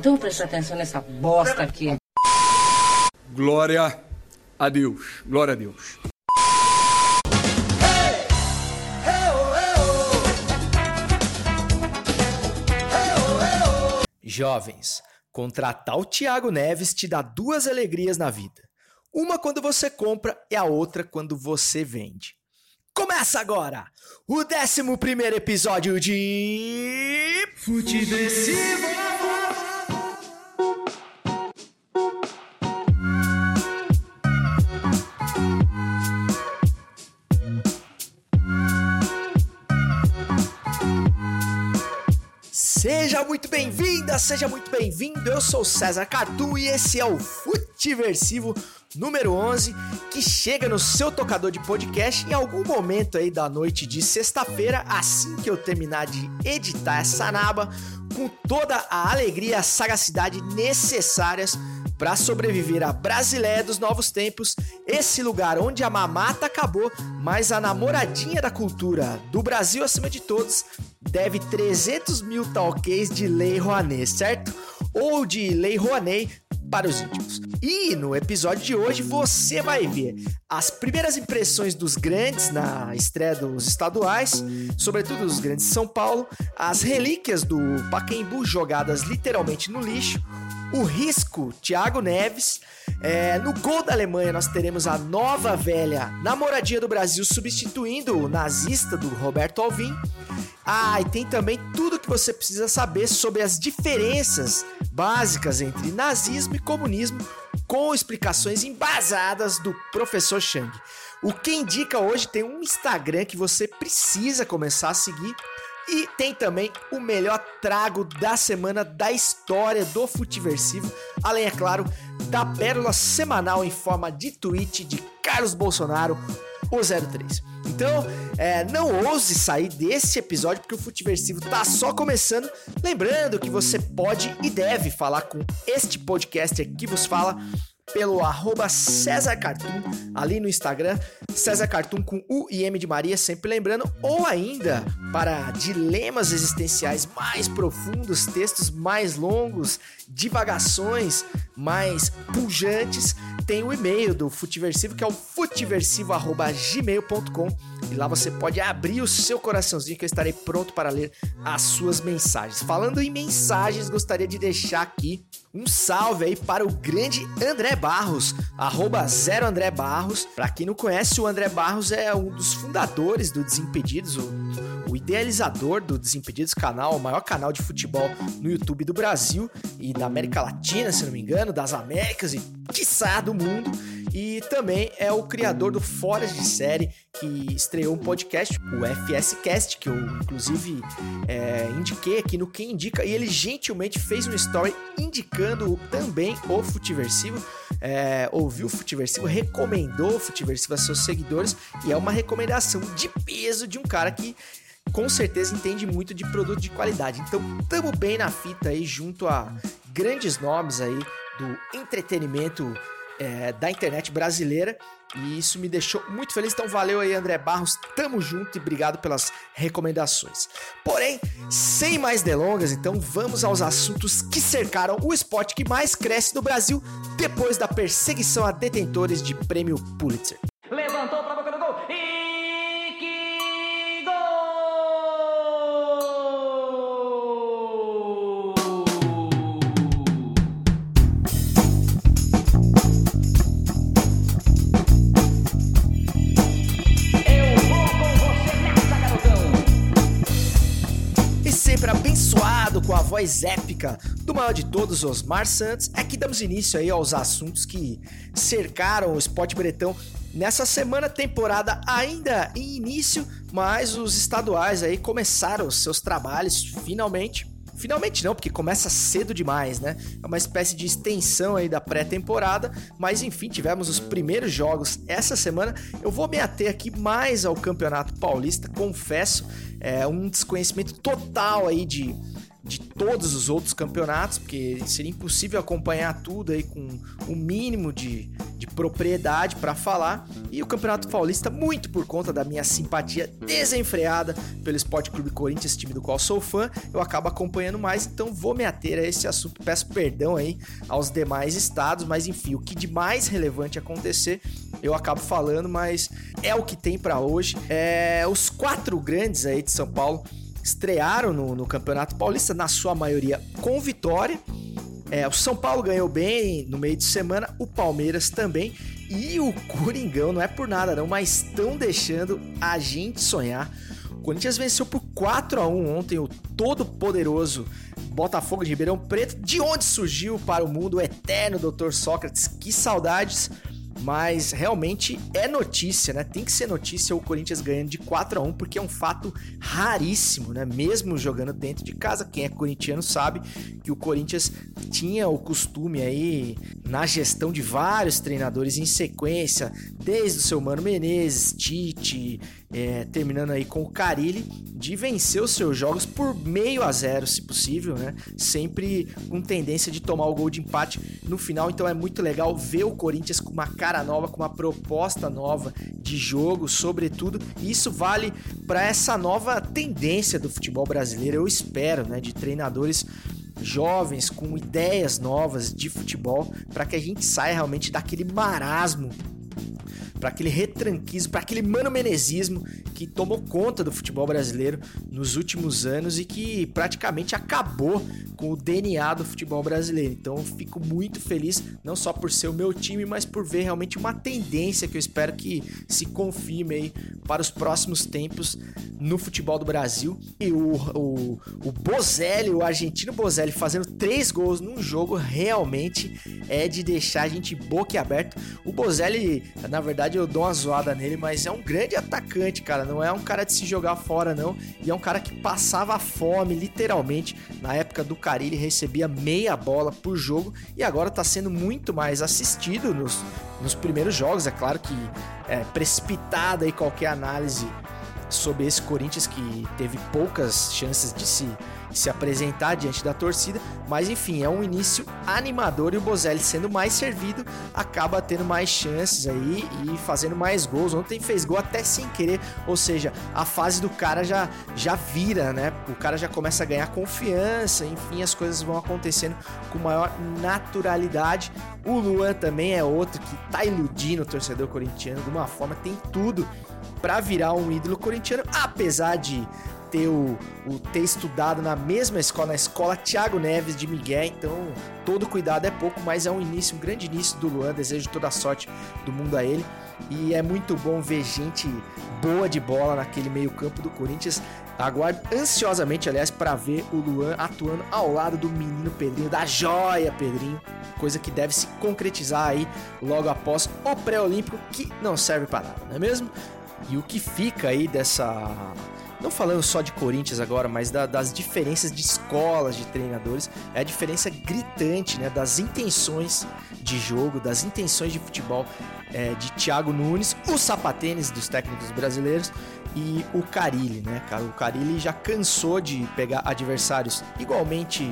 Então presta atenção nessa bosta aqui. Glória a Deus. Glória a Deus. Jovens, contratar o Thiago Neves te dá duas alegrias na vida. Uma quando você compra e a outra quando você vende. Começa agora o 11 episódio de. Futeversivo! Seja muito bem-vinda, seja muito bem-vindo. Eu sou César Cartu e esse é o Futiversivo número 11, que chega no seu tocador de podcast em algum momento aí da noite de sexta-feira, assim que eu terminar de editar essa naba, com toda a alegria e a sagacidade necessárias para sobreviver à Brasileia dos novos tempos, esse lugar onde a mamata acabou, mas a namoradinha da cultura do Brasil acima de todos deve 300 mil talquês de Lei Rouanet, certo? Ou de Lei Rouanet para os íntimos. E no episódio de hoje você vai ver as primeiras impressões dos grandes na estreia dos estaduais, sobretudo dos grandes de São Paulo, as relíquias do Pacaembu jogadas literalmente no lixo, o risco Thiago Neves. É, no gol da Alemanha nós teremos a nova velha namoradinha do Brasil substituindo o nazista do Roberto Alvim. Ah, e tem também tudo que você precisa saber sobre as diferenças básicas entre nazismo e comunismo, com explicações embasadas do professor Chang. O que indica hoje tem um Instagram que você precisa começar a seguir e tem também o melhor trago da semana da história do Futiversivo, além, é claro, da pérola semanal em forma de tweet de Carlos Bolsonaro, o 03. Então, é, não ouse sair desse episódio porque o Futiversivo tá só começando. Lembrando que você pode e deve falar com este podcast aqui que vos fala pelo arroba César Cartoon, ali no Instagram, César Cartoon com U e M de Maria, sempre lembrando, ou ainda para dilemas existenciais mais profundos, textos mais longos, divagações mais pujantes, tem o e-mail do Futiversivo, que é o futiversivo.gmail.com e lá você pode abrir o seu coraçãozinho que eu estarei pronto para ler as suas mensagens. Falando em mensagens, gostaria de deixar aqui um salve aí para o grande André Barros, arroba zero André Barros. Para quem não conhece, o André Barros é um dos fundadores do Desimpedidos, o, o idealizador do Desimpedidos canal, o maior canal de futebol no YouTube do Brasil e da América Latina, se não me engano, das Américas e quiçá do mundo. E também é o criador do Fora de Série, que estreou um podcast, o FS Cast, que eu inclusive é, indiquei aqui no Quem Indica, e ele gentilmente fez um story indicando também o Futiversivo. É, ouviu o Futiversivo, recomendou o Futiversivo a seus seguidores, e é uma recomendação de peso de um cara que com certeza entende muito de produto de qualidade. Então, tamo bem na fita aí, junto a grandes nomes aí do entretenimento é, da internet brasileira. E isso me deixou muito feliz. Então, valeu aí, André Barros. Tamo junto e obrigado pelas recomendações. Porém, sem mais delongas, então vamos aos assuntos que cercaram o esporte que mais cresce no Brasil depois da perseguição a detentores de prêmio Pulitzer. Levantou pra com a voz épica do maior de todos, Osmar Santos, é que damos início aí aos assuntos que cercaram o esporte bretão nessa semana temporada ainda em início, mas os estaduais aí começaram seus trabalhos finalmente. Finalmente não, porque começa cedo demais, né? É uma espécie de extensão aí da pré-temporada, mas enfim, tivemos os primeiros jogos essa semana. Eu vou me ater aqui mais ao Campeonato Paulista, confesso, é um desconhecimento total aí de de todos os outros campeonatos, porque seria impossível acompanhar tudo aí com o mínimo de, de propriedade para falar. E o Campeonato Paulista, muito por conta da minha simpatia desenfreada pelo Esporte Clube Corinthians, time do qual sou fã, eu acabo acompanhando mais, então vou me ater a esse assunto. Peço perdão aí aos demais estados, mas enfim, o que de mais relevante acontecer, eu acabo falando, mas é o que tem para hoje. É, os quatro grandes aí de São Paulo estrearam no, no Campeonato Paulista, na sua maioria com vitória. É, o São Paulo ganhou bem no meio de semana, o Palmeiras também. E o Coringão, não é por nada não, mas estão deixando a gente sonhar. O Corinthians venceu por 4 a 1 ontem o todo poderoso Botafogo de Ribeirão Preto. De onde surgiu para o mundo o eterno Dr. Sócrates? Que saudades! Mas realmente é notícia, né? Tem que ser notícia o Corinthians ganhando de 4 a 1 porque é um fato raríssimo, né? Mesmo jogando dentro de casa, quem é corintiano sabe que o Corinthians tinha o costume aí na gestão de vários treinadores em sequência, desde o seu Mano Menezes, Tite, é, terminando aí com o Carilli, de vencer os seus jogos por meio a zero, se possível, né? Sempre com tendência de tomar o gol de empate no final. Então é muito legal ver o Corinthians com uma cara nova, com uma proposta nova de jogo, sobretudo. E isso vale para essa nova tendência do futebol brasileiro, eu espero, né? De treinadores jovens com ideias novas de futebol para que a gente saia realmente daquele marasmo para aquele retranquismo, para aquele mano menezismo que tomou conta do futebol brasileiro nos últimos anos e que praticamente acabou com o DNA do futebol brasileiro. Então eu fico muito feliz, não só por ser o meu time, mas por ver realmente uma tendência que eu espero que se confirme aí para os próximos tempos no futebol do Brasil. E o, o, o Bozelli, o argentino Bozelli, fazendo três gols num jogo realmente é de deixar a gente boquiaberto. O Bozelli, na verdade, eu dou uma zoada nele, mas é um grande atacante, cara. Não é um cara de se jogar fora, não. E é um cara que passava fome, literalmente. Na época do Carilli, recebia meia bola por jogo e agora tá sendo muito mais assistido nos, nos primeiros jogos. É claro que é precipitada aí qualquer análise sobre esse Corinthians que teve poucas chances de se se apresentar diante da torcida, mas enfim, é um início animador e o Bozelli sendo mais servido acaba tendo mais chances aí e fazendo mais gols. Ontem fez gol até sem querer, ou seja, a fase do cara já já vira, né? O cara já começa a ganhar confiança, enfim, as coisas vão acontecendo com maior naturalidade. O Luan também é outro que tá iludindo o torcedor corintiano de uma forma, tem tudo para virar um ídolo corintiano, apesar de ter, o, o, ter estudado na mesma escola, na escola Thiago Neves de Miguel, então todo cuidado é pouco, mas é um início, um grande início do Luan, desejo toda a sorte do mundo a ele. E é muito bom ver gente boa de bola naquele meio-campo do Corinthians. Aguardo ansiosamente, aliás, para ver o Luan atuando ao lado do menino Pedrinho, da joia Pedrinho, coisa que deve se concretizar aí logo após o pré-olímpico, que não serve para nada, não é mesmo? E o que fica aí dessa. Não falando só de Corinthians agora, mas da, das diferenças de escolas de treinadores, é a diferença gritante né, das intenções de jogo, das intenções de futebol é, de Thiago Nunes, o sapatênis dos técnicos brasileiros e o Carilli, né, cara? O Carilli já cansou de pegar adversários igualmente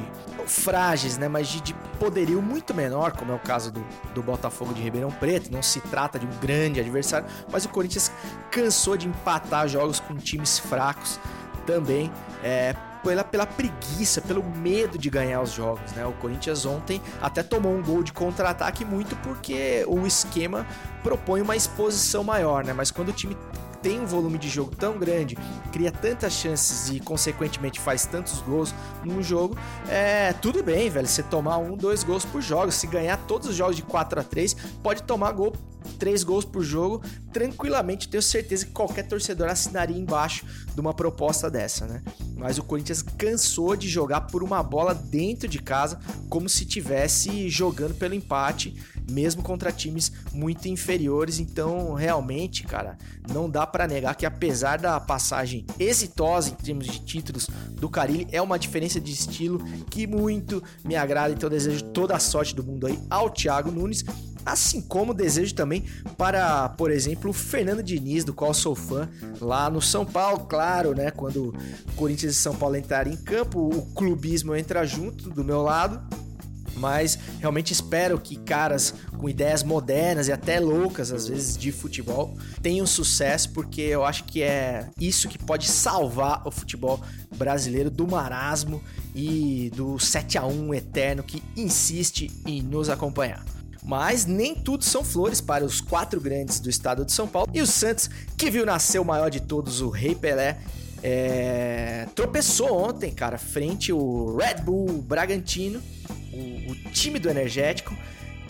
frágeis, né, mas de, de, poderio muito menor, como é o caso do, do Botafogo de Ribeirão Preto. Não se trata de um grande adversário, mas o Corinthians cansou de empatar jogos com times fracos também. É, pela, pela preguiça, pelo medo de ganhar os jogos, né? O Corinthians ontem até tomou um gol de contra-ataque muito porque o esquema propõe uma exposição maior, né? Mas quando o time tem um volume de jogo tão grande, cria tantas chances e, consequentemente, faz tantos gols num jogo, é tudo bem, velho. Você tomar um, dois gols por jogo. Se ganhar todos os jogos de 4 a 3 pode tomar gol três gols por jogo, tranquilamente tenho certeza que qualquer torcedor assinaria embaixo de uma proposta dessa, né? Mas o Corinthians cansou de jogar por uma bola dentro de casa, como se tivesse jogando pelo empate, mesmo contra times muito inferiores. Então, realmente, cara, não dá para negar que apesar da passagem exitosa em termos de títulos do Carilli, é uma diferença de estilo que muito me agrada. Então, desejo toda a sorte do mundo aí ao Thiago Nunes assim como desejo também para, por exemplo, o Fernando Diniz, do qual sou fã, lá no São Paulo, claro, né? Quando Corinthians e São Paulo entrarem em campo, o clubismo entra junto do meu lado. Mas realmente espero que caras com ideias modernas e até loucas, às vezes, de futebol, tenham sucesso, porque eu acho que é isso que pode salvar o futebol brasileiro do marasmo e do 7 a 1 eterno que insiste em nos acompanhar. Mas nem tudo são flores para os quatro grandes do estado de São Paulo. E o Santos, que viu nascer o maior de todos, o Rei Pelé, é... tropeçou ontem, cara, frente ao Red Bull Bragantino, o, o time do Energético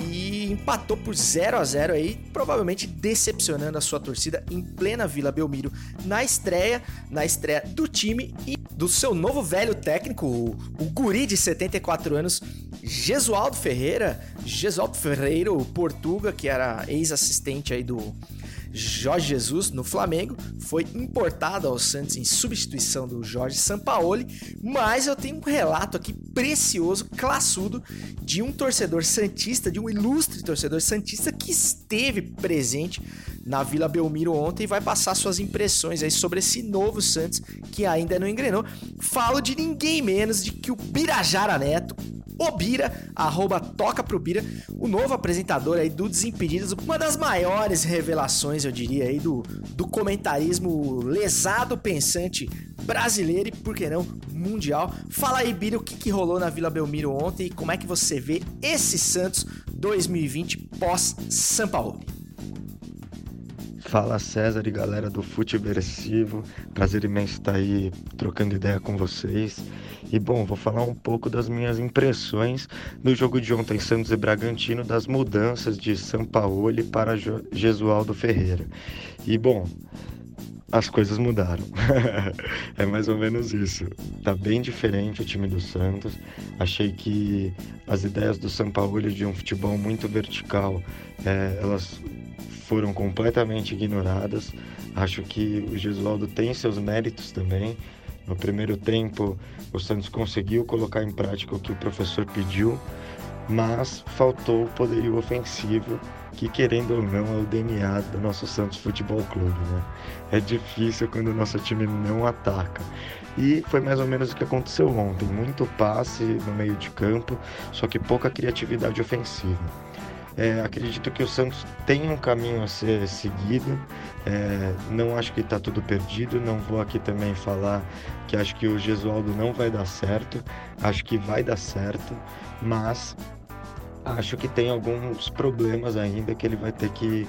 e empatou por 0 a 0 aí, provavelmente decepcionando a sua torcida em plena Vila Belmiro na estreia, na estreia do time e do seu novo velho técnico, o, o guri de 74 anos, Gesualdo Ferreira, Gesualdo Ferreiro Portuga, que era ex-assistente aí do Jorge Jesus no Flamengo, foi importado ao Santos em substituição do Jorge Sampaoli, mas eu tenho um relato aqui precioso, classudo, de um torcedor santista, de um ilustre torcedor santista que esteve presente na Vila Belmiro ontem e vai passar suas impressões aí sobre esse novo Santos que ainda não engrenou. Falo de ninguém menos de que o Birajara Neto, o Bira, arroba Toca Pro Bira, o novo apresentador aí do Desimpedidos, uma das maiores revelações, eu diria, aí do, do comentarismo lesado pensante brasileiro e, por que não, mundial. Fala aí, Bira, o que, que rolou na Vila Belmiro ontem e como é que você vê esse Santos 2020 pós-São Paulo? Fala César e galera do Futeversivo, prazer imenso estar aí trocando ideia com vocês. E bom, vou falar um pouco das minhas impressões no jogo de ontem Santos e Bragantino, das mudanças de Sampaoli para Jesualdo Ferreira. E bom, as coisas mudaram. é mais ou menos isso. Tá bem diferente o time do Santos. Achei que as ideias do Sampaoli de um futebol muito vertical, é, elas foram completamente ignoradas. Acho que o Gesualdo tem seus méritos também. No primeiro tempo, o Santos conseguiu colocar em prática o que o professor pediu, mas faltou o poderio ofensivo, que querendo ou não é o DNA do nosso Santos Futebol Clube. Né? É difícil quando o nosso time não ataca. E foi mais ou menos o que aconteceu ontem: muito passe no meio de campo, só que pouca criatividade ofensiva. É, acredito que o Santos tem um caminho a ser seguido. É, não acho que está tudo perdido. Não vou aqui também falar que acho que o Gesualdo não vai dar certo. Acho que vai dar certo, mas acho que tem alguns problemas ainda que ele vai ter que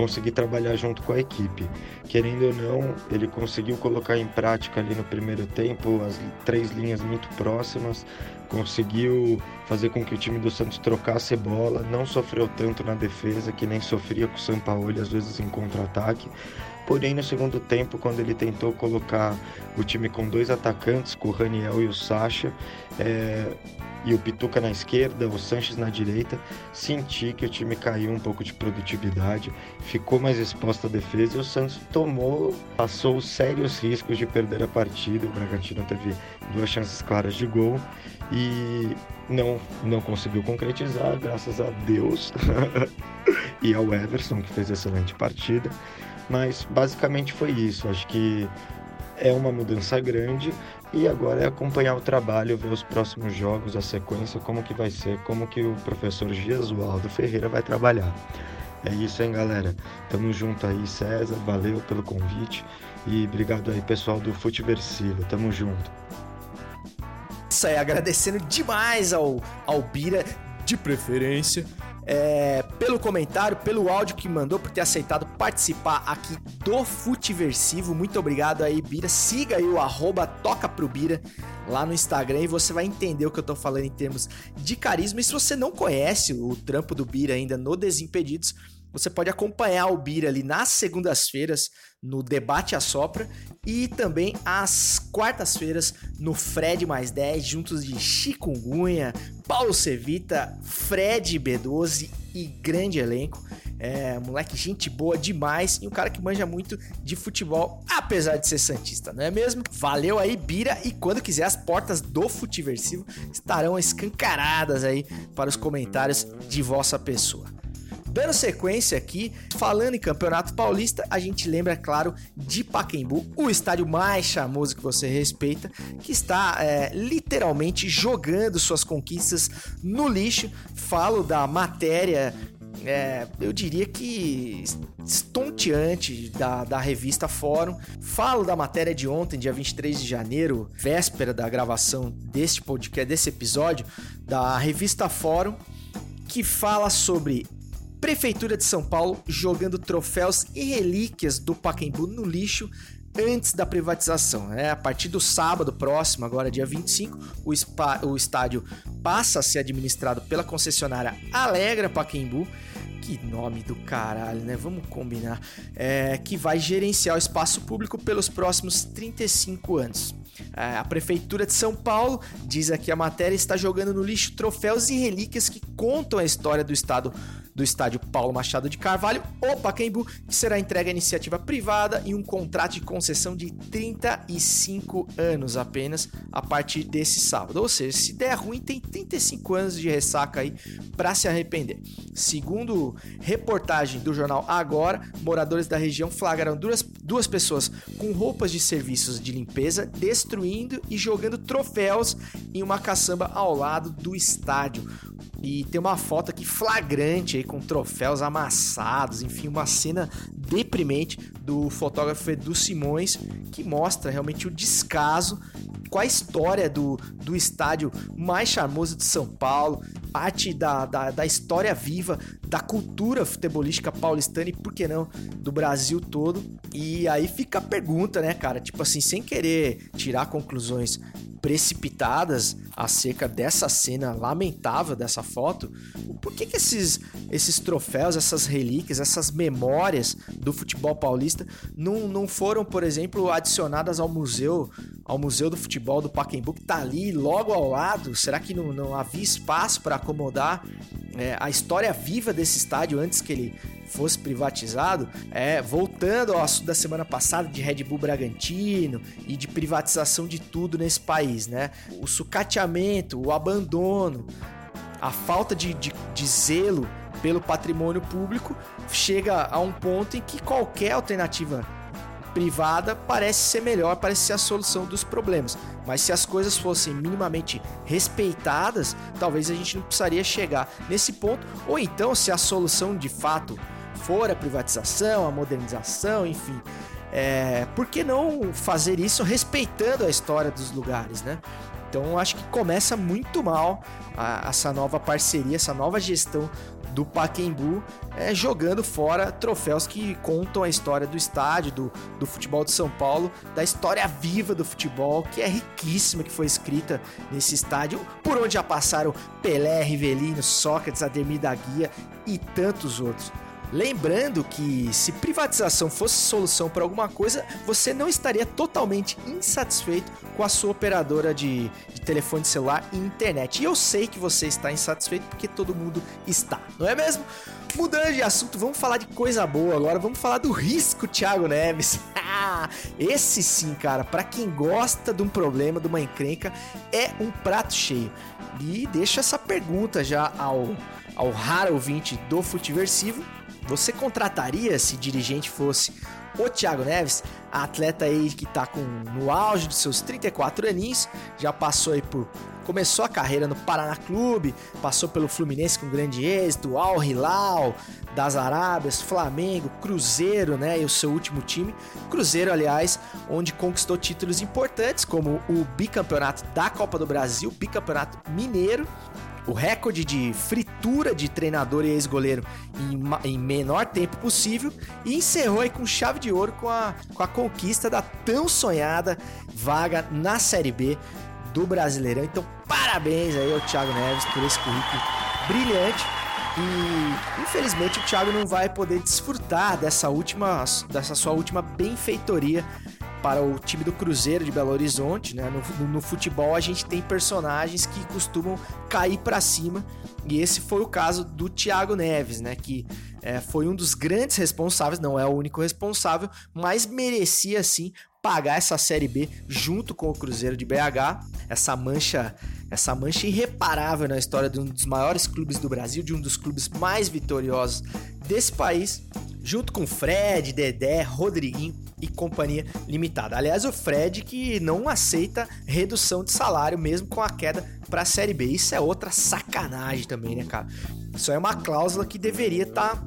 conseguir trabalhar junto com a equipe. Querendo ou não, ele conseguiu colocar em prática ali no primeiro tempo as três linhas muito próximas, conseguiu fazer com que o time do Santos trocasse bola, não sofreu tanto na defesa que nem sofria com o Sampaoli às vezes em contra-ataque. Porém, no segundo tempo, quando ele tentou colocar o time com dois atacantes, com o Raniel e o Sacha, é, e o Pituca na esquerda, o Sanches na direita, senti que o time caiu um pouco de produtividade, ficou mais exposto à defesa e o Santos tomou, passou sérios riscos de perder a partida. O Bragantino teve duas chances claras de gol e não, não conseguiu concretizar, graças a Deus e ao Everson, que fez excelente partida. Mas basicamente foi isso. Acho que é uma mudança grande e agora é acompanhar o trabalho, ver os próximos jogos, a sequência, como que vai ser, como que o professor Gesualdo Ferreira vai trabalhar. É isso, hein, galera? Tamo junto aí, César. Valeu pelo convite e obrigado aí, pessoal do Futeversivo. Tamo junto. Isso aí, agradecendo demais ao, ao Bira, de preferência, é, pelo comentário, pelo áudio que mandou, por ter aceitado participar aqui do Futiversivo. Muito obrigado aí, Bira. Siga aí o arroba Toca Pro Bira lá no Instagram e você vai entender o que eu tô falando em termos de carisma. E se você não conhece o trampo do Bira ainda no Desimpedidos, você pode acompanhar o Bira ali nas segundas-feiras no Debate a Sopra e também às quartas-feiras no Fred mais 10, juntos de Chikungunya, Paulo Cevita, Fred B12 e grande elenco. É, moleque, gente boa demais e um cara que manja muito de futebol, apesar de ser Santista, não é mesmo? Valeu aí, Bira, e quando quiser, as portas do Futiversivo estarão escancaradas aí para os comentários de vossa pessoa. Dando sequência aqui, falando em Campeonato Paulista, a gente lembra, claro, de Pacaembu, o estádio mais charmoso que você respeita, que está é, literalmente jogando suas conquistas no lixo. Falo da matéria é, eu diria que estonteante da, da revista Fórum. Falo da matéria de ontem, dia 23 de janeiro, véspera da gravação deste podcast, desse episódio, da revista Fórum, que fala sobre Prefeitura de São Paulo jogando troféus e relíquias do Pacaembu no lixo antes da privatização. É, a partir do sábado próximo, agora dia 25, o, spa, o estádio passa a ser administrado pela concessionária Alegra Pacaembu. Que nome do caralho, né? Vamos combinar. É, que vai gerenciar o espaço público pelos próximos 35 anos. É, a Prefeitura de São Paulo, diz aqui a matéria, está jogando no lixo troféus e relíquias que contam a história do estado do estádio Paulo Machado de Carvalho, o Pacaembu, que será entregue à iniciativa privada e um contrato de concessão de 35 anos apenas a partir desse sábado. Ou seja, se der ruim, tem 35 anos de ressaca aí para se arrepender. Segundo reportagem do jornal Agora, moradores da região flagraram duas, duas pessoas com roupas de serviços de limpeza destruindo e jogando troféus em uma caçamba ao lado do estádio. E tem uma foto aqui flagrante aí com troféus amassados, enfim, uma cena deprimente do fotógrafo Edu Simões que mostra realmente o descaso com a história do, do estádio mais charmoso de São Paulo, parte da, da, da história viva da cultura futebolística paulistana e, por que não, do Brasil todo. E aí fica a pergunta, né, cara? Tipo assim, sem querer tirar conclusões precipitadas acerca dessa cena lamentável dessa foto, por que, que esses, esses troféus, essas relíquias, essas memórias do futebol paulista não, não foram, por exemplo, adicionadas ao museu, ao museu do futebol do Pacaembu que tá ali logo ao lado? Será que não, não havia espaço para acomodar é, a história viva desse estádio antes que ele fosse privatizado, é, voltando ao assunto da semana passada de Red Bull Bragantino e de privatização de tudo nesse país, né? O sucateamento, o abandono, a falta de, de, de zelo pelo patrimônio público chega a um ponto em que qualquer alternativa privada parece ser melhor, parece ser a solução dos problemas. Mas se as coisas fossem minimamente respeitadas, talvez a gente não precisaria chegar nesse ponto. Ou então, se a solução de fato for a privatização, a modernização, enfim. É, por que não fazer isso respeitando a história dos lugares, né? Então acho que começa muito mal a, essa nova parceria, essa nova gestão do Paquembu é, jogando fora troféus que contam a história do estádio, do, do futebol de São Paulo, da história viva do futebol, que é riquíssima, que foi escrita nesse estádio, por onde já passaram Pelé, Rivelino, Sócrates, Ademir da Guia e tantos outros. Lembrando que se privatização fosse solução para alguma coisa, você não estaria totalmente insatisfeito com a sua operadora de, de, telefone celular e internet. E eu sei que você está insatisfeito porque todo mundo está, não é mesmo? Mudando de assunto, vamos falar de coisa boa agora. Vamos falar do risco Thiago Neves. Esse sim, cara, para quem gosta de um problema, de uma encrenca, é um prato cheio. E deixa essa pergunta já ao, ao raro ouvinte do Futiversivo você contrataria se dirigente fosse o Thiago Neves, atleta aí que tá com no auge dos seus 34 aninhos, já passou aí por começou a carreira no Paraná Clube, passou pelo Fluminense com grande êxito, Al Hilal das Arábias, Flamengo, Cruzeiro, né, e o seu último time, Cruzeiro, aliás, onde conquistou títulos importantes como o bicampeonato da Copa do Brasil, bicampeonato mineiro o recorde de fritura de treinador e ex-goleiro em, em, menor tempo possível e encerrou aí com chave de ouro com a, com a conquista da tão sonhada vaga na Série B do Brasileirão. Então, parabéns aí ao Thiago Neves por esse currículo brilhante. E infelizmente o Thiago não vai poder desfrutar dessa última, dessa sua última benfeitoria para o time do Cruzeiro de Belo Horizonte, né? No, no, no futebol a gente tem personagens que costumam cair para cima e esse foi o caso do Thiago Neves, né? Que é, foi um dos grandes responsáveis, não é o único responsável, mas merecia sim pagar essa Série B junto com o Cruzeiro de BH, essa mancha essa mancha irreparável na história de um dos maiores clubes do Brasil, de um dos clubes mais vitoriosos desse país, junto com Fred, Dedé, Rodriguinho e companhia limitada. Aliás, o Fred que não aceita redução de salário mesmo com a queda para a Série B. Isso é outra sacanagem também, né, cara? Isso é uma cláusula que deveria estar tá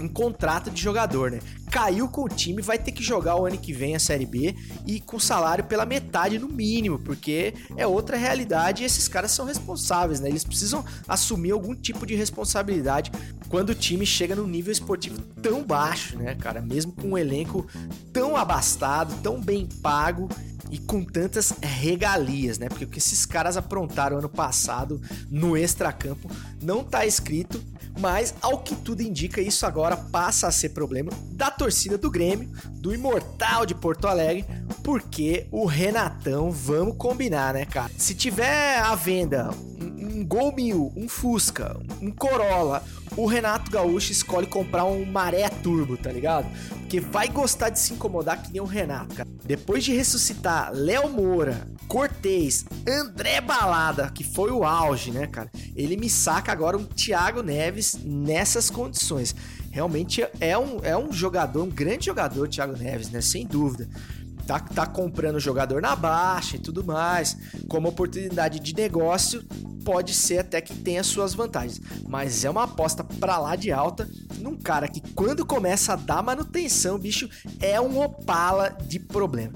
em contrato de jogador, né? Caiu com o time, vai ter que jogar o ano que vem a Série B e com salário pela metade no mínimo, porque é outra realidade e esses caras são responsáveis, né? Eles precisam assumir algum tipo de responsabilidade quando o time chega num nível esportivo tão baixo, né, cara? Mesmo com um elenco tão abastado, tão bem pago e com tantas regalias, né? Porque o que esses caras aprontaram ano passado no extracampo não tá escrito, mas ao que tudo indica, isso agora passa a ser problema da torcida do Grêmio, do Imortal de Porto Alegre, porque o Renatão, vamos combinar, né, cara? Se tiver à venda um, um Gol Mil, um Fusca, um Corolla, o Renato Gaúcho escolhe comprar um Maré Turbo, tá ligado? Porque vai gostar de se incomodar que nem o Renato, cara. Depois de ressuscitar Léo Moura, Cortez, André Balada, que foi o auge, né, cara? Ele me saca agora um Thiago Neves nessas condições. Realmente é um, é um jogador, um grande jogador, Thiago Neves, né? Sem dúvida tá, tá comprando jogador na baixa e tudo mais, como oportunidade de negócio, pode ser até que tenha suas vantagens, mas é uma aposta para lá de alta num cara que quando começa a dar manutenção, bicho, é um opala de problema.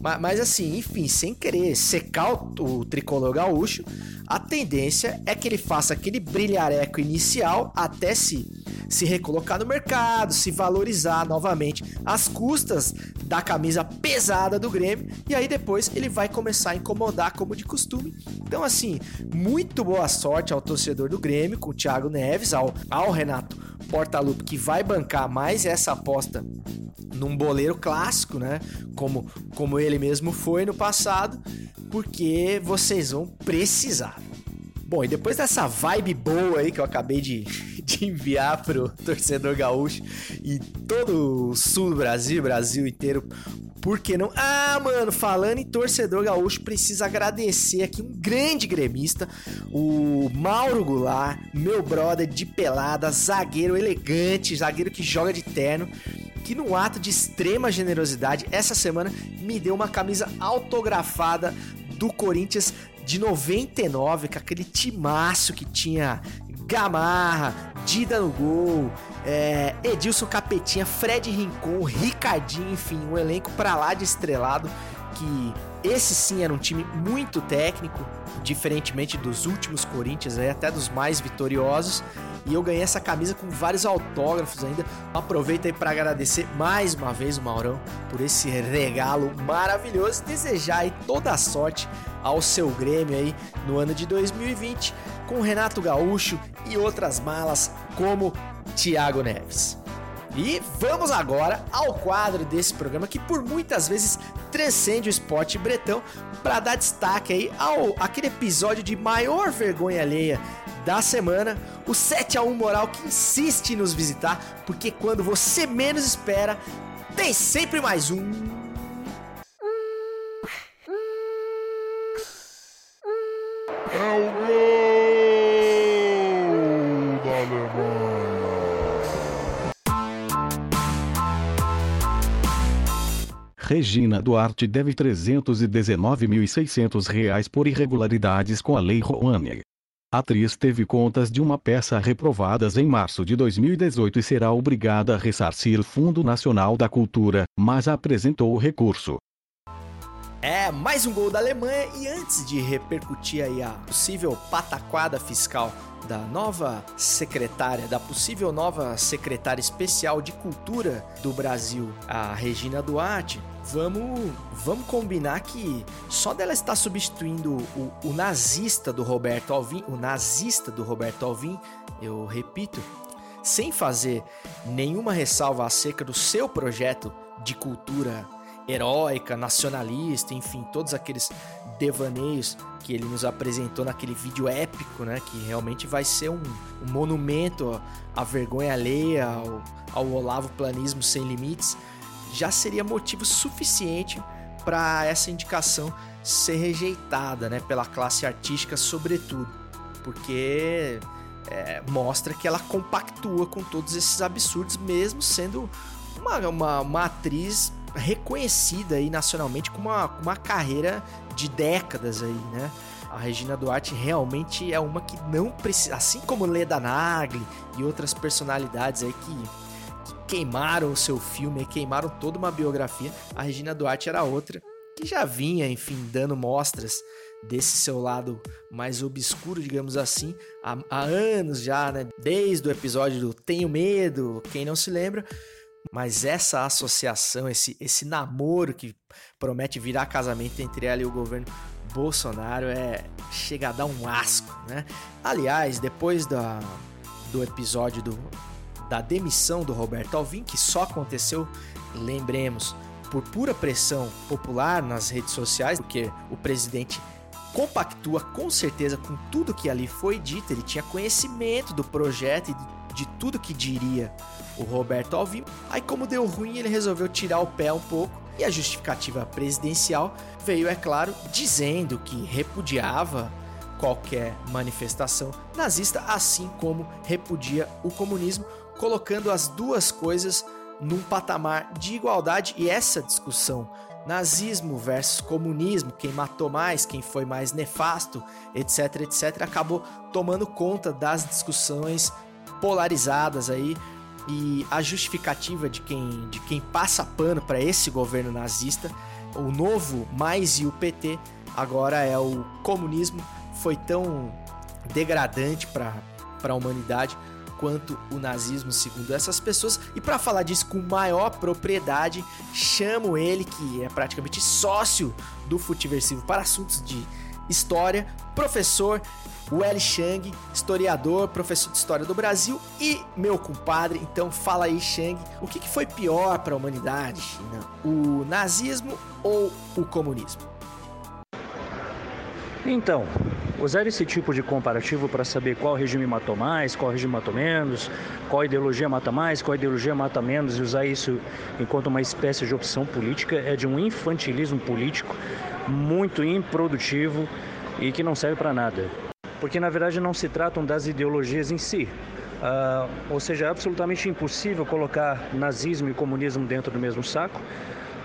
Mas, mas assim, enfim, sem querer secar o, o tricolor gaúcho, a tendência é que ele faça aquele brilhareco inicial até se se recolocar no mercado, se valorizar novamente às custas da camisa pesada do Grêmio e aí depois ele vai começar a incomodar como de costume. Então assim, muito boa sorte ao torcedor do Grêmio com o Thiago Neves, ao, ao Renato Portaluppi que vai bancar mais essa aposta num boleiro clássico, né? Como, como ele mesmo foi no passado, porque vocês vão precisar. Bom, e depois dessa vibe boa aí que eu acabei de, de enviar pro torcedor gaúcho e todo o sul do Brasil, Brasil inteiro, por que não? Ah, mano, falando em torcedor gaúcho, precisa agradecer aqui um grande gremista, o Mauro Goulart, meu brother de pelada, zagueiro elegante, zagueiro que joga de terno que num ato de extrema generosidade, essa semana me deu uma camisa autografada do Corinthians de 99, com aquele timaço que tinha Gamarra, Dida no gol, é, Edilson Capetinha, Fred Rincon, Ricardinho, enfim, um elenco para lá de estrelado que esse sim era um time muito técnico, diferentemente dos últimos Corinthians, até dos mais vitoriosos. E eu ganhei essa camisa com vários autógrafos ainda. Aproveito aí para agradecer mais uma vez o Maurão por esse regalo maravilhoso e desejar aí toda a sorte ao seu Grêmio aí no ano de 2020 com Renato Gaúcho e outras malas como Thiago Neves. E vamos agora ao quadro desse programa que por muitas vezes transcende o esporte bretão para dar destaque aí ao aquele episódio de maior vergonha alheia da semana, o 7 a 1 moral que insiste em nos visitar, porque quando você menos espera, tem sempre mais um Regina Duarte deve 319.600 reais por irregularidades com a Lei Rouanet. A atriz teve contas de uma peça reprovadas em março de 2018 e será obrigada a ressarcir o Fundo Nacional da Cultura, mas apresentou o recurso. É, mais um gol da Alemanha e antes de repercutir aí a possível pataquada fiscal da nova secretária, da possível nova secretária especial de cultura do Brasil, a Regina Duarte, vamos, vamos combinar que só dela estar substituindo o, o nazista do Roberto Alvim, o nazista do Roberto Alvim, eu repito, sem fazer nenhuma ressalva acerca do seu projeto de cultura heróica, nacionalista, enfim, todos aqueles devaneios que ele nos apresentou naquele vídeo épico, né? Que realmente vai ser um, um monumento à vergonha alheia, ao, ao Olavo Planismo sem limites, já seria motivo suficiente para essa indicação ser rejeitada, né, pela classe artística sobretudo, porque é, mostra que ela compactua com todos esses absurdos, mesmo sendo uma, uma, uma atriz reconhecida aí nacionalmente com uma, uma carreira de décadas aí, né? A Regina Duarte realmente é uma que não precisa, assim como Leda Nagli e outras personalidades aí que, que queimaram o seu filme, queimaram toda uma biografia, a Regina Duarte era outra que já vinha, enfim, dando mostras desse seu lado mais obscuro, digamos assim, há, há anos já, né? Desde o episódio do Tenho Medo, quem não se lembra, mas essa associação, esse, esse namoro que promete virar casamento entre ela e o governo Bolsonaro é chega a dar um asco, né? Aliás, depois da, do episódio do, da demissão do Roberto Alvim, que só aconteceu, lembremos, por pura pressão popular nas redes sociais, porque o presidente compactua com certeza com tudo que ali foi dito, ele tinha conhecimento do projeto e de tudo que diria o Roberto Alvim. Aí, como deu ruim, ele resolveu tirar o pé um pouco e a justificativa presidencial veio, é claro, dizendo que repudiava qualquer manifestação nazista, assim como repudia o comunismo, colocando as duas coisas num patamar de igualdade e essa discussão nazismo versus comunismo, quem matou mais, quem foi mais nefasto, etc, etc, acabou tomando conta das discussões polarizadas aí e a justificativa de quem, de quem passa pano para esse governo nazista, o novo mais e o PT, agora é o comunismo, foi tão degradante para a humanidade quanto o nazismo, segundo essas pessoas. E para falar disso com maior propriedade, chamo ele, que é praticamente sócio do Futiversivo para assuntos de história, professor Welly Chang, historiador, professor de história do Brasil e meu compadre. Então fala aí, Chang, o que, foi pior para a humanidade, China? O nazismo ou o comunismo? Então, usar esse tipo de comparativo para saber qual regime matou mais, qual regime matou menos, qual ideologia mata mais, qual ideologia mata menos, e usar isso enquanto uma espécie de opção política é de um infantilismo político muito improdutivo e que não serve para nada porque na verdade não se tratam das ideologias em si. Uh, ou seja, é absolutamente impossível colocar nazismo e comunismo dentro do mesmo saco,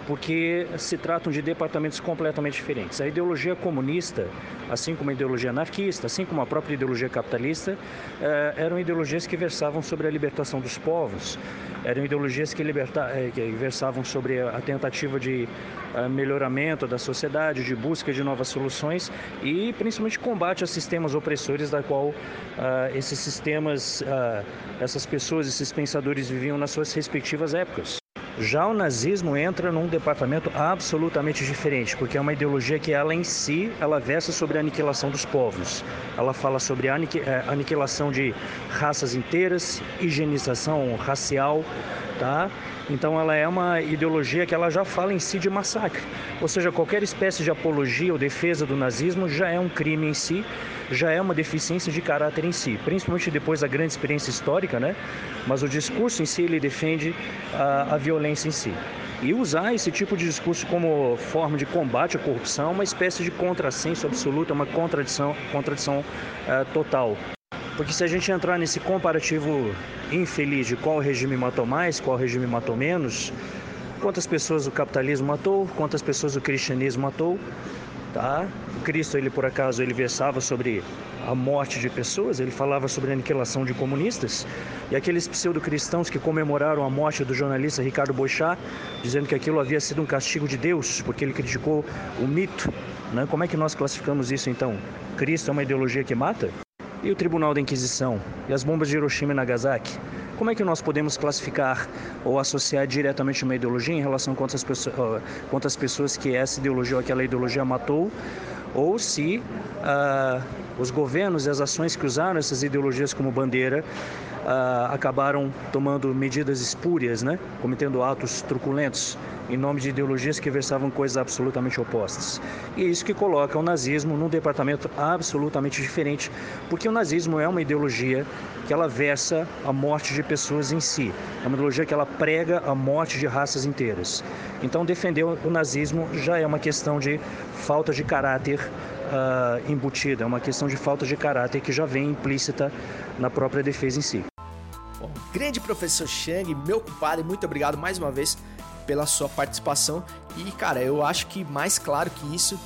porque se tratam de departamentos completamente diferentes. A ideologia comunista, assim como a ideologia anarquista, assim como a própria ideologia capitalista, eh, eram ideologias que versavam sobre a libertação dos povos, eram ideologias que, liberta, eh, que versavam sobre a tentativa de eh, melhoramento da sociedade, de busca de novas soluções e principalmente combate a sistemas opressores da qual esses sistemas, essas pessoas, esses pensadores viviam nas suas respectivas épocas. Já o nazismo entra num departamento absolutamente diferente, porque é uma ideologia que ela em si, ela versa sobre a aniquilação dos povos. Ela fala sobre a eh, aniquilação de raças inteiras, higienização racial, tá? Então ela é uma ideologia que ela já fala em si de massacre. Ou seja, qualquer espécie de apologia ou defesa do nazismo já é um crime em si já é uma deficiência de caráter em si, principalmente depois da grande experiência histórica, né? Mas o discurso em si ele defende a, a violência em si. E usar esse tipo de discurso como forma de combate à corrupção é uma espécie de contrassenso absoluto, é uma contradição, contradição uh, total. Porque se a gente entrar nesse comparativo infeliz de qual regime matou mais, qual regime matou menos, quantas pessoas o capitalismo matou, quantas pessoas o cristianismo matou, tá? O Cristo, ele por acaso, ele versava sobre a morte de pessoas, ele falava sobre a aniquilação de comunistas, e aqueles pseudo-cristãos que comemoraram a morte do jornalista Ricardo Boixá, dizendo que aquilo havia sido um castigo de Deus, porque ele criticou o mito, né? Como é que nós classificamos isso então? Cristo é uma ideologia que mata? E o Tribunal da Inquisição? E as bombas de Hiroshima e Nagasaki? Como é que nós podemos classificar ou associar diretamente uma ideologia em relação a quantas pessoas, quantas pessoas que essa ideologia ou aquela ideologia matou, ou se uh, os governos e as ações que usaram essas ideologias como bandeira ah, acabaram tomando medidas espúrias, né? cometendo atos truculentos em nome de ideologias que versavam coisas absolutamente opostas. E é isso que coloca o nazismo num departamento absolutamente diferente, porque o nazismo é uma ideologia que ela versa a morte de pessoas em si. É uma ideologia que ela prega a morte de raças inteiras. Então defender o nazismo já é uma questão de falta de caráter uh, embutida, é uma questão de falta de caráter que já vem implícita na própria defesa em si. Bom, grande professor Chang, meu culpado, e muito obrigado mais uma vez pela sua participação. E, cara, eu acho que mais claro que isso,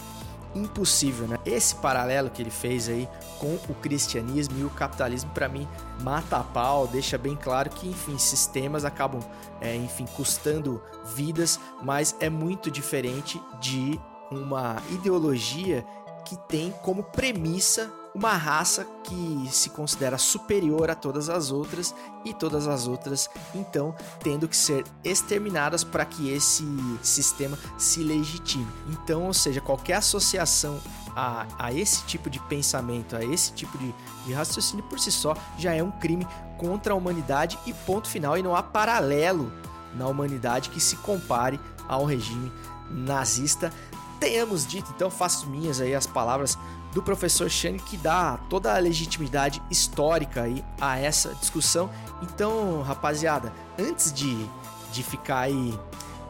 impossível, né? Esse paralelo que ele fez aí com o cristianismo e o capitalismo, para mim, mata a pau, deixa bem claro que, enfim, sistemas acabam, é, enfim, custando vidas, mas é muito diferente de uma ideologia que tem como premissa uma raça que se considera superior a todas as outras e todas as outras então tendo que ser exterminadas para que esse sistema se legitime. Então, ou seja, qualquer associação a, a esse tipo de pensamento, a esse tipo de, de raciocínio por si só já é um crime contra a humanidade e ponto final. E não há paralelo na humanidade que se compare ao regime nazista. Tenhamos dito, então faço minhas aí as palavras do professor Chang que dá toda a legitimidade histórica aí a essa discussão. Então, rapaziada, antes de, de ficar aí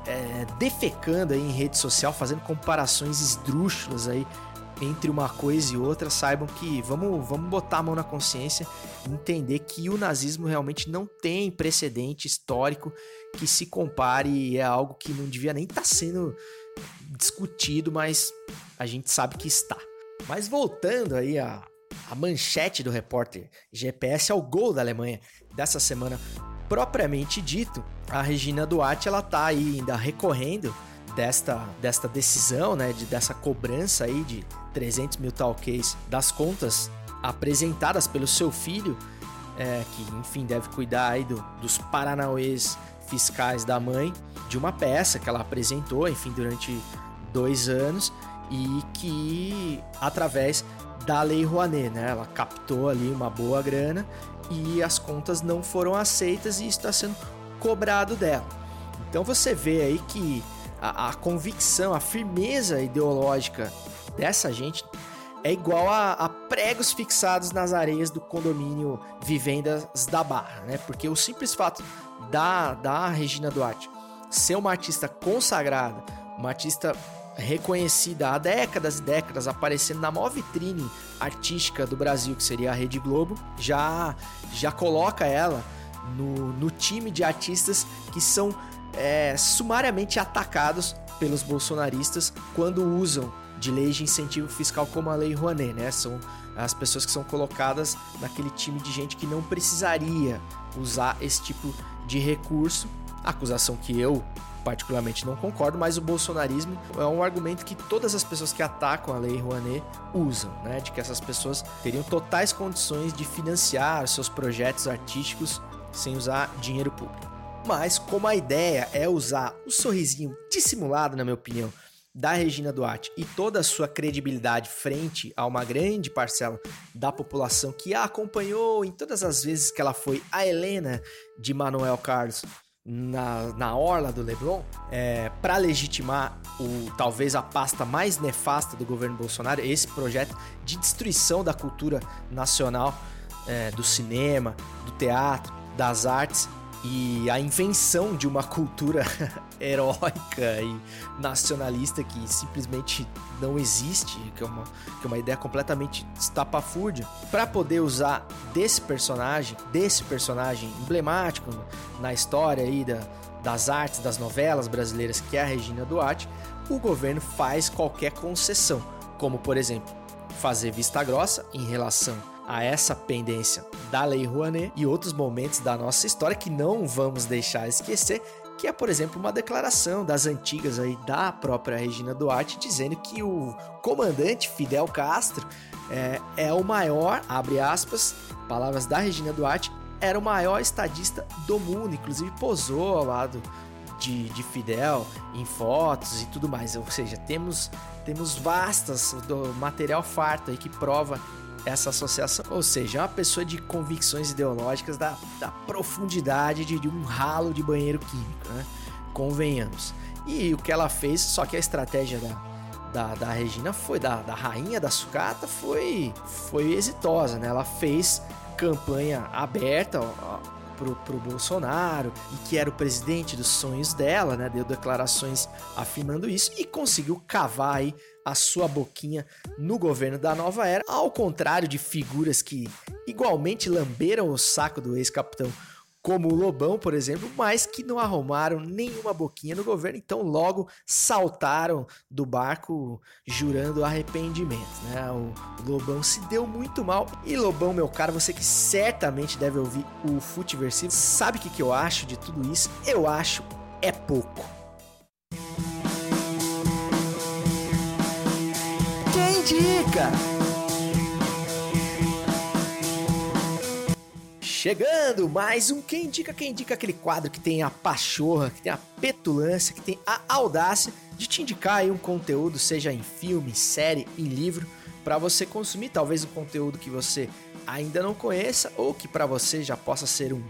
é, defecando aí em rede social, fazendo comparações esdrúxulas aí entre uma coisa e outra, saibam que vamos, vamos botar a mão na consciência e entender que o nazismo realmente não tem precedente histórico que se compare e é algo que não devia nem estar tá sendo discutido, mas a gente sabe que está. Mas voltando aí a, a manchete do repórter GPS ao gol da Alemanha dessa semana propriamente dito, a Regina Duarte ela tá aí ainda recorrendo desta, desta decisão, né, de, dessa cobrança aí de 300 mil talquês das contas apresentadas pelo seu filho, é, que enfim deve cuidar aí do, dos paranauês fiscais da mãe, de uma peça que ela apresentou, enfim, durante dois anos e que através da Lei Rouanet, né? Ela captou ali uma boa grana e as contas não foram aceitas e está sendo cobrado dela. Então você vê aí que a, a, convicção, a firmeza ideológica dessa gente é igual a, a, pregos fixados nas areias do condomínio Vivendas da Barra, né? Porque o simples fato da, da Regina Duarte ser uma artista consagrada, uma artista reconhecida há décadas e décadas, aparecendo na maior vitrine artística do Brasil, que seria a Rede Globo, já, já coloca ela no, no time de artistas que são é, sumariamente atacados pelos bolsonaristas quando usam de lei de incentivo fiscal como a Lei Rouanet, né? São as pessoas que são colocadas naquele time de gente que não precisaria usar esse tipo de recurso. Acusação que eu particularmente não concordo, mas o bolsonarismo é um argumento que todas as pessoas que atacam a lei Rouanet usam, né? De que essas pessoas teriam totais condições de financiar seus projetos artísticos sem usar dinheiro público. Mas como a ideia é usar o sorrisinho dissimulado, na minha opinião, da Regina Duarte e toda a sua credibilidade frente a uma grande parcela da população que a acompanhou em todas as vezes que ela foi a Helena de Manuel Carlos na, na orla do Leblon é, para legitimar o talvez a pasta mais nefasta do governo Bolsonaro, esse projeto de destruição da cultura nacional, é, do cinema, do teatro, das artes e a invenção de uma cultura heróica e nacionalista que simplesmente não existe, que é uma, que é uma ideia completamente estapafúrdia, para poder usar desse personagem, desse personagem emblemático na história aí da, das artes, das novelas brasileiras, que é a Regina Duarte, o governo faz qualquer concessão, como por exemplo, fazer vista grossa em relação a essa pendência da Lei Rouanet e outros momentos da nossa história que não vamos deixar esquecer, que é, por exemplo, uma declaração das antigas aí da própria Regina Duarte dizendo que o comandante Fidel Castro é, é o maior, abre aspas, palavras da Regina Duarte, era o maior estadista do mundo, inclusive posou ao lado de, de Fidel em fotos e tudo mais. Ou seja, temos, temos vastas do material farto aí que prova essa associação. Ou seja, é uma pessoa de convicções ideológicas da, da profundidade de, de um ralo de banheiro químico, né? Convenhamos. E o que ela fez, só que a estratégia da, da, da Regina foi, da, da rainha da sucata, foi, foi exitosa, né? Ela fez campanha aberta ó, pro, pro Bolsonaro, e que era o presidente dos sonhos dela, né? Deu declarações afirmando isso e conseguiu cavar aí a sua boquinha no governo da nova era, ao contrário de figuras que igualmente lamberam o saco do ex-capitão como o Lobão, por exemplo, mas que não arrumaram nenhuma boquinha no governo, então logo saltaram do barco jurando arrependimento, né? O Lobão se deu muito mal. E Lobão, meu caro, você que certamente deve ouvir o Futeversivo, sabe o que, que eu acho de tudo isso? Eu acho é pouco. Quem indica? Chegando mais um Quem Indica, Quem Indica, aquele quadro que tem a pachorra, que tem a petulância, que tem a audácia de te indicar um conteúdo, seja em filme, série, em livro, para você consumir, talvez um conteúdo que você ainda não conheça ou que para você já possa ser um,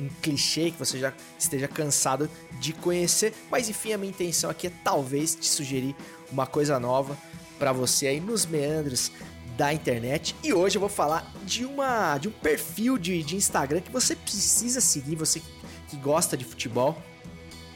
um clichê que você já esteja cansado de conhecer, mas enfim, a minha intenção aqui é talvez te sugerir uma coisa nova para você aí nos meandros da internet. E hoje eu vou falar de uma de um perfil de, de Instagram que você precisa seguir, você que gosta de futebol,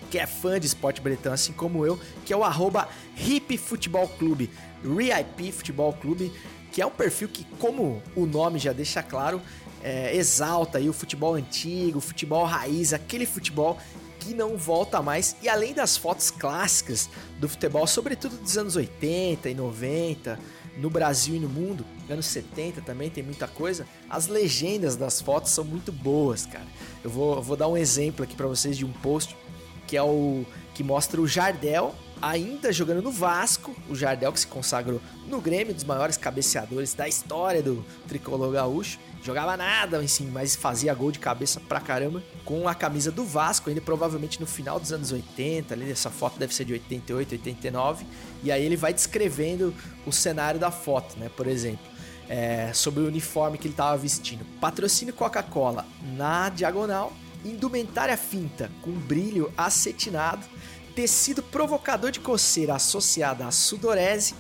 que é fã de esporte bretão, assim como eu, que é o arroba Hip Futebol Clube, RIP Futebol Clube, que é um perfil que, como o nome já deixa claro, é, exalta aí o futebol antigo, o futebol raiz, aquele futebol que não volta mais. E além das fotos clássicas do futebol, sobretudo dos anos 80 e 90, no Brasil e no mundo, anos 70 também tem muita coisa, as legendas das fotos são muito boas, cara. Eu vou, vou dar um exemplo aqui para vocês de um post que é o que mostra o Jardel ainda jogando no Vasco, o Jardel que se consagrou no Grêmio, dos maiores cabeceadores da história do tricolor gaúcho. Jogava nada, assim, mas fazia gol de cabeça pra caramba com a camisa do Vasco, ainda provavelmente no final dos anos 80, ali, essa foto deve ser de 88, 89, e aí ele vai descrevendo o cenário da foto, né? Por exemplo, é, sobre o uniforme que ele estava vestindo. Patrocínio Coca-Cola na diagonal, indumentária finta com brilho acetinado, tecido provocador de coceira associada à sudorese,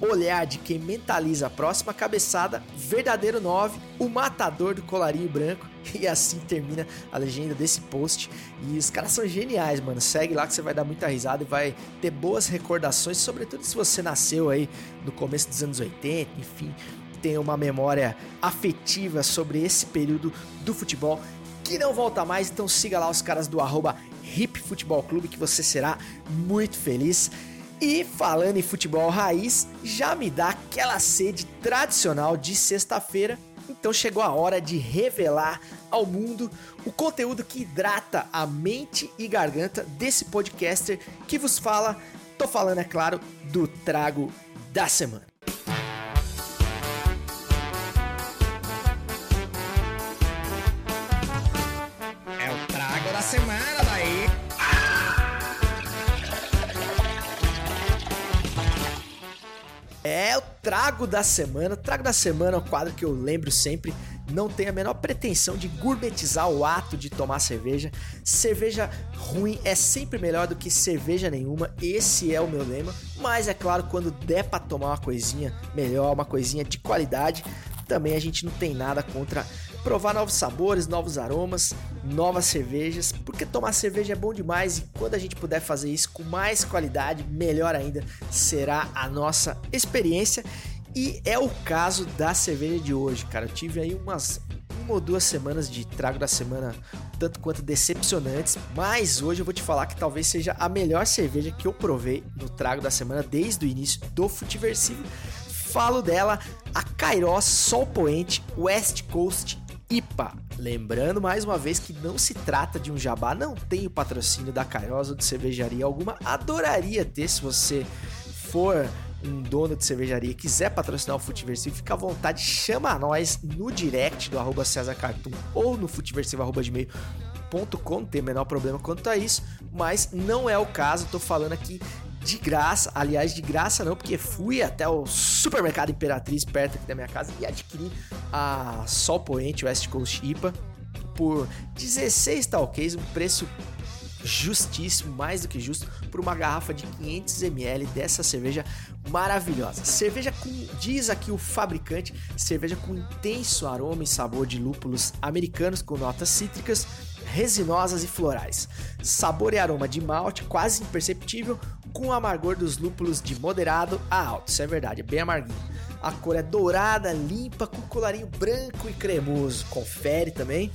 olhar de quem mentaliza a próxima cabeçada, verdadeiro 9, o matador do colarinho branco. E assim termina a legenda desse post. E os caras são geniais, mano. Segue lá que você vai dar muita risada e vai ter boas recordações, sobretudo se você nasceu aí no começo dos anos 80, enfim, tem uma memória afetiva sobre esse período do futebol que não volta mais. Então siga lá os caras do arroba Hip Futebol Clube que você será muito feliz. E falando em futebol raiz, já me dá aquela sede tradicional de sexta-feira. Então chegou a hora de revelar ao mundo o conteúdo que hidrata a mente e garganta desse podcaster que vos fala. Tô falando, é claro, do trago da semana. É o Trago da Semana. Trago da Semana é um quadro que eu lembro sempre. Não tem a menor pretensão de gourmetizar o ato de tomar cerveja. Cerveja ruim é sempre melhor do que cerveja nenhuma. Esse é o meu lema. Mas é claro, quando der para tomar uma coisinha melhor, uma coisinha de qualidade, também a gente não tem nada contra provar novos sabores, novos aromas, novas cervejas, porque tomar cerveja é bom demais e quando a gente puder fazer isso com mais qualidade, melhor ainda será a nossa experiência. E é o caso da cerveja de hoje, cara. Eu tive aí umas uma ou duas semanas de trago da semana tanto quanto decepcionantes, mas hoje eu vou te falar que talvez seja a melhor cerveja que eu provei no trago da semana desde o início do Futiversivo. Falo dela, a Kairos Sol Poente West Coast IPA. Lembrando mais uma vez que não se trata de um jabá, não tem o patrocínio da Kairos ou de cervejaria alguma. Adoraria ter se você for um dono de cervejaria quiser patrocinar o Futiversivo, fica à vontade, chama a nós no direct do arroba César Cartoon ou no futiversivo.gmail.com, não tem o menor problema quanto a isso, mas não é o caso, tô falando aqui de graça. Aliás, de graça não, porque fui até o supermercado Imperatriz perto aqui da minha casa e adquiri a Sol Poente West Coast IPA por 16 talquês, um preço justíssimo, mais do que justo, por uma garrafa de 500 ml dessa cerveja maravilhosa. Cerveja com, diz aqui o fabricante, cerveja com intenso aroma e sabor de lúpulos americanos com notas cítricas, resinosas e florais. Sabor e aroma de malte quase imperceptível, com o amargor dos lúpulos de moderado a alto. Isso é verdade, é bem amarguinho. A cor é dourada, limpa, com colarinho branco e cremoso. Confere também.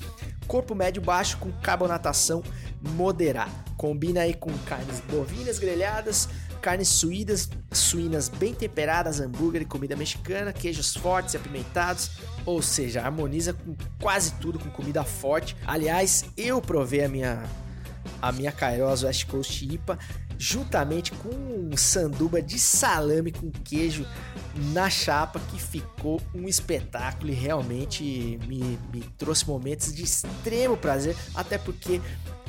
Corpo médio baixo com carbonatação moderada. Combina aí com carnes bovinas grelhadas, carnes suínas, suínas bem temperadas, hambúrguer e comida mexicana, queijos fortes e apimentados, ou seja, harmoniza com quase tudo com comida forte. Aliás, eu provei a minha a minha Kairos West Coast IPA juntamente com um sanduba de salame com queijo na chapa que ficou um espetáculo e realmente me, me trouxe momentos de extremo prazer, até porque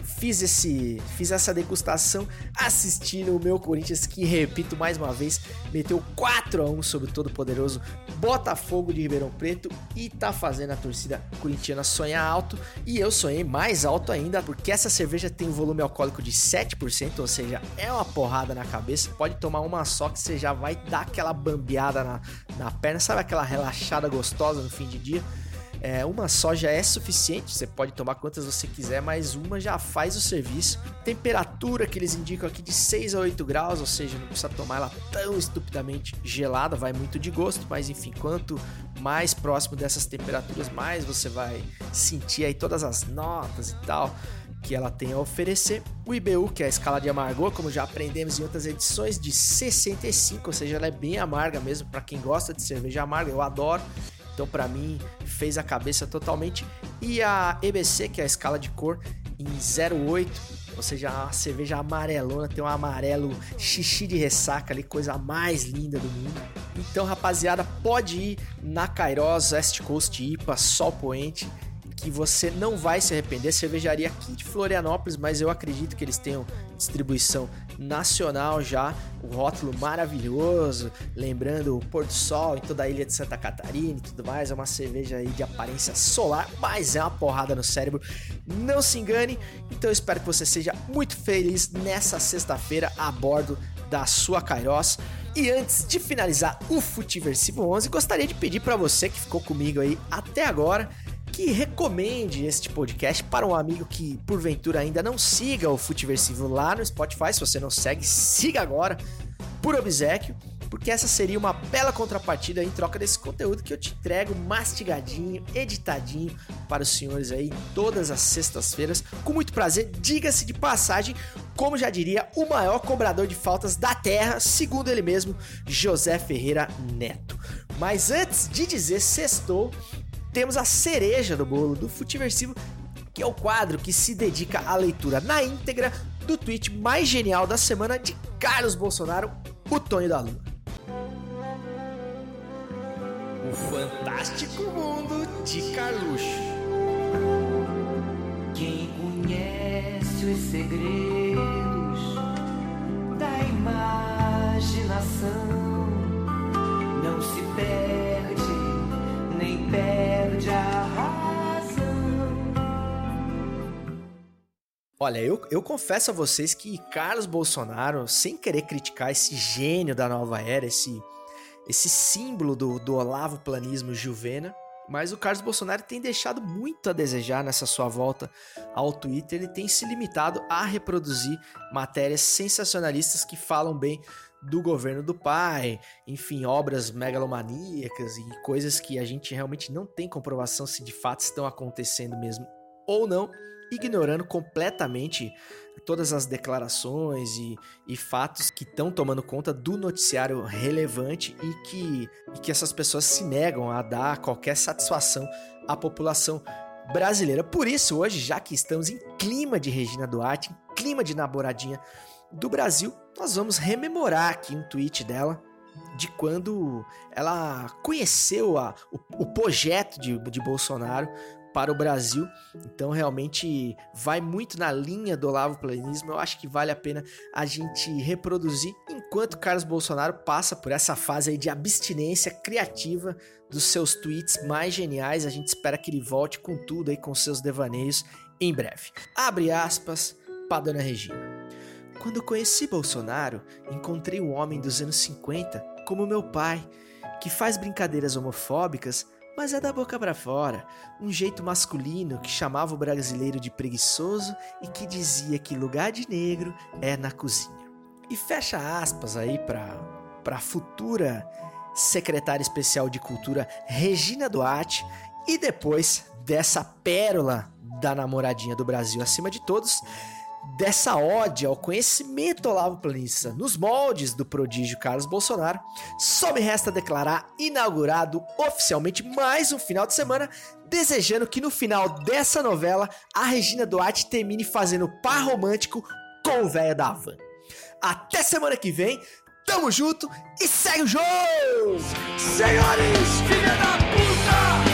fiz esse fiz essa degustação assistindo o meu Corinthians que repito mais uma vez meteu 4 a 1 sobre o todo poderoso Botafogo de Ribeirão Preto e tá fazendo a torcida corintiana sonhar alto. E eu sonhei mais alto ainda porque essa cerveja tem um volume alcoólico de 7%, ou seja, é uma porrada na cabeça, pode tomar uma só que você já vai dar aquela bambeada na, na perna, sabe aquela relaxada gostosa no fim de dia? É, uma só já é suficiente, você pode tomar quantas você quiser, mas uma já faz o serviço. Temperatura que eles indicam aqui de 6 a 8 graus, ou seja, não precisa tomar ela tão estupidamente gelada, vai muito de gosto, mas enfim, quanto mais próximo dessas temperaturas, mais você vai sentir aí todas as notas e tal que ela tem a oferecer. O IBU, que é a escala de amargor, como já aprendemos em outras edições, de 65, ou seja, ela é bem amarga mesmo para quem gosta de cerveja amarga, eu adoro. Então, para mim, fez a cabeça totalmente. E a EBC, que é a escala de cor, em 08, ou seja, a cerveja amarelona, tem um amarelo xixi de ressaca ali, coisa mais linda do mundo. Então, rapaziada, pode ir na Kairos West Coast IPA, Sol Poente, que você não vai se arrepender. Cervejaria aqui de Florianópolis, mas eu acredito que eles tenham distribuição nacional já. O rótulo maravilhoso, lembrando o pôr do sol em toda a ilha de Santa Catarina e tudo mais. É uma cerveja aí de aparência solar, mas é uma porrada no cérebro. Não se engane. Então eu espero que você seja muito feliz nessa sexta-feira a bordo da sua Kairos. E antes de finalizar o Futiversivo 11, gostaria de pedir para você que ficou comigo aí até agora que recomende este podcast para um amigo que, porventura, ainda não siga o Futiversivo lá no Spotify. Se você não segue, siga agora, por obsequio, porque essa seria uma bela contrapartida em troca desse conteúdo que eu te entrego mastigadinho, editadinho para os senhores aí todas as sextas-feiras. Com muito prazer, diga-se de passagem, como já diria, o maior cobrador de faltas da Terra, segundo ele mesmo, José Ferreira Neto. Mas antes de dizer sextou, temos a cereja do bolo do Futiversivo, que é o quadro que se dedica à leitura na íntegra do tweet mais genial da semana de Carlos Bolsonaro, o Tonho da Lua. O fantástico mundo de Carluxo. Quem conhece os segredos da imaginação não se perde perde a razão. Olha, eu, eu confesso a vocês que Carlos Bolsonaro, sem querer criticar esse gênio da nova era, esse, esse símbolo do, do Olavo Planismo Juvena, mas o Carlos Bolsonaro tem deixado muito a desejar nessa sua volta ao Twitter. Ele tem se limitado a reproduzir matérias sensacionalistas que falam bem do governo do pai, enfim, obras megalomaníacas e coisas que a gente realmente não tem comprovação se de fato estão acontecendo mesmo ou não, ignorando completamente todas as declarações e, e fatos que estão tomando conta do noticiário relevante e que, e que essas pessoas se negam a dar qualquer satisfação à população brasileira. Por isso, hoje, já que estamos em clima de Regina Duarte, em clima de namoradinha do Brasil, nós vamos rememorar aqui um tweet dela de quando ela conheceu a, o, o projeto de, de Bolsonaro para o Brasil. Então, realmente vai muito na linha do Olavo Planismo. Eu acho que vale a pena a gente reproduzir enquanto Carlos Bolsonaro passa por essa fase aí de abstinência criativa dos seus tweets mais geniais. A gente espera que ele volte com tudo aí, com seus devaneios em breve. Abre aspas para Dona Regina. Quando conheci Bolsonaro, encontrei o homem dos anos 50 como meu pai, que faz brincadeiras homofóbicas, mas é da boca para fora, um jeito masculino que chamava o brasileiro de preguiçoso e que dizia que lugar de negro é na cozinha. E fecha aspas aí para para futura secretária especial de cultura Regina Duarte e depois dessa pérola da namoradinha do Brasil acima de todos, dessa ódio ao conhecimento Olavo Planissa nos moldes do prodígio Carlos Bolsonaro, só me resta declarar inaugurado oficialmente mais um final de semana, desejando que no final dessa novela a Regina Duarte termine fazendo par romântico com o velho da Havan. Até semana que vem, tamo junto e segue o jogo! Senhores, filha da